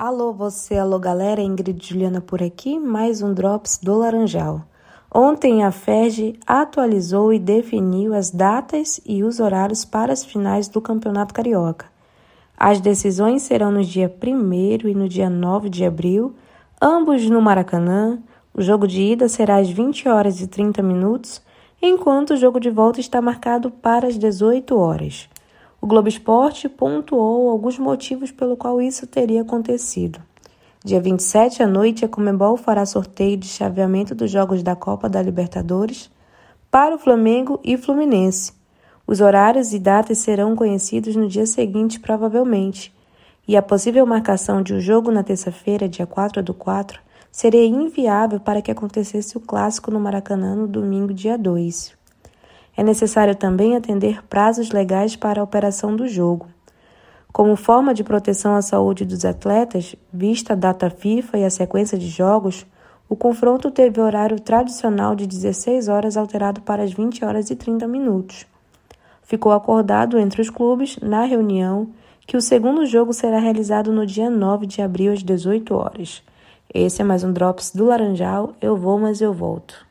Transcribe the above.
Alô, você, alô, galera, Ingrid Juliana por aqui, mais um Drops do Laranjal. Ontem a FERJ atualizou e definiu as datas e os horários para as finais do Campeonato Carioca. As decisões serão no dia 1 e no dia 9 de abril, ambos no Maracanã. O jogo de ida será às 20 horas e 30 minutos, enquanto o jogo de volta está marcado para as 18 horas. O Globo Esporte pontuou alguns motivos pelo qual isso teria acontecido. Dia 27 à noite, a Comembol fará sorteio de chaveamento dos jogos da Copa da Libertadores para o Flamengo e Fluminense. Os horários e datas serão conhecidos no dia seguinte, provavelmente, e a possível marcação de um jogo na terça-feira, dia 4 do 4, seria inviável para que acontecesse o clássico no Maracanã no domingo, dia 2. É necessário também atender prazos legais para a operação do jogo. Como forma de proteção à saúde dos atletas, vista a data FIFA e a sequência de jogos, o confronto teve horário tradicional de 16 horas alterado para as 20 horas e 30 minutos. Ficou acordado entre os clubes, na reunião, que o segundo jogo será realizado no dia 9 de abril às 18 horas. Esse é mais um Drops do Laranjal. Eu vou, mas eu volto.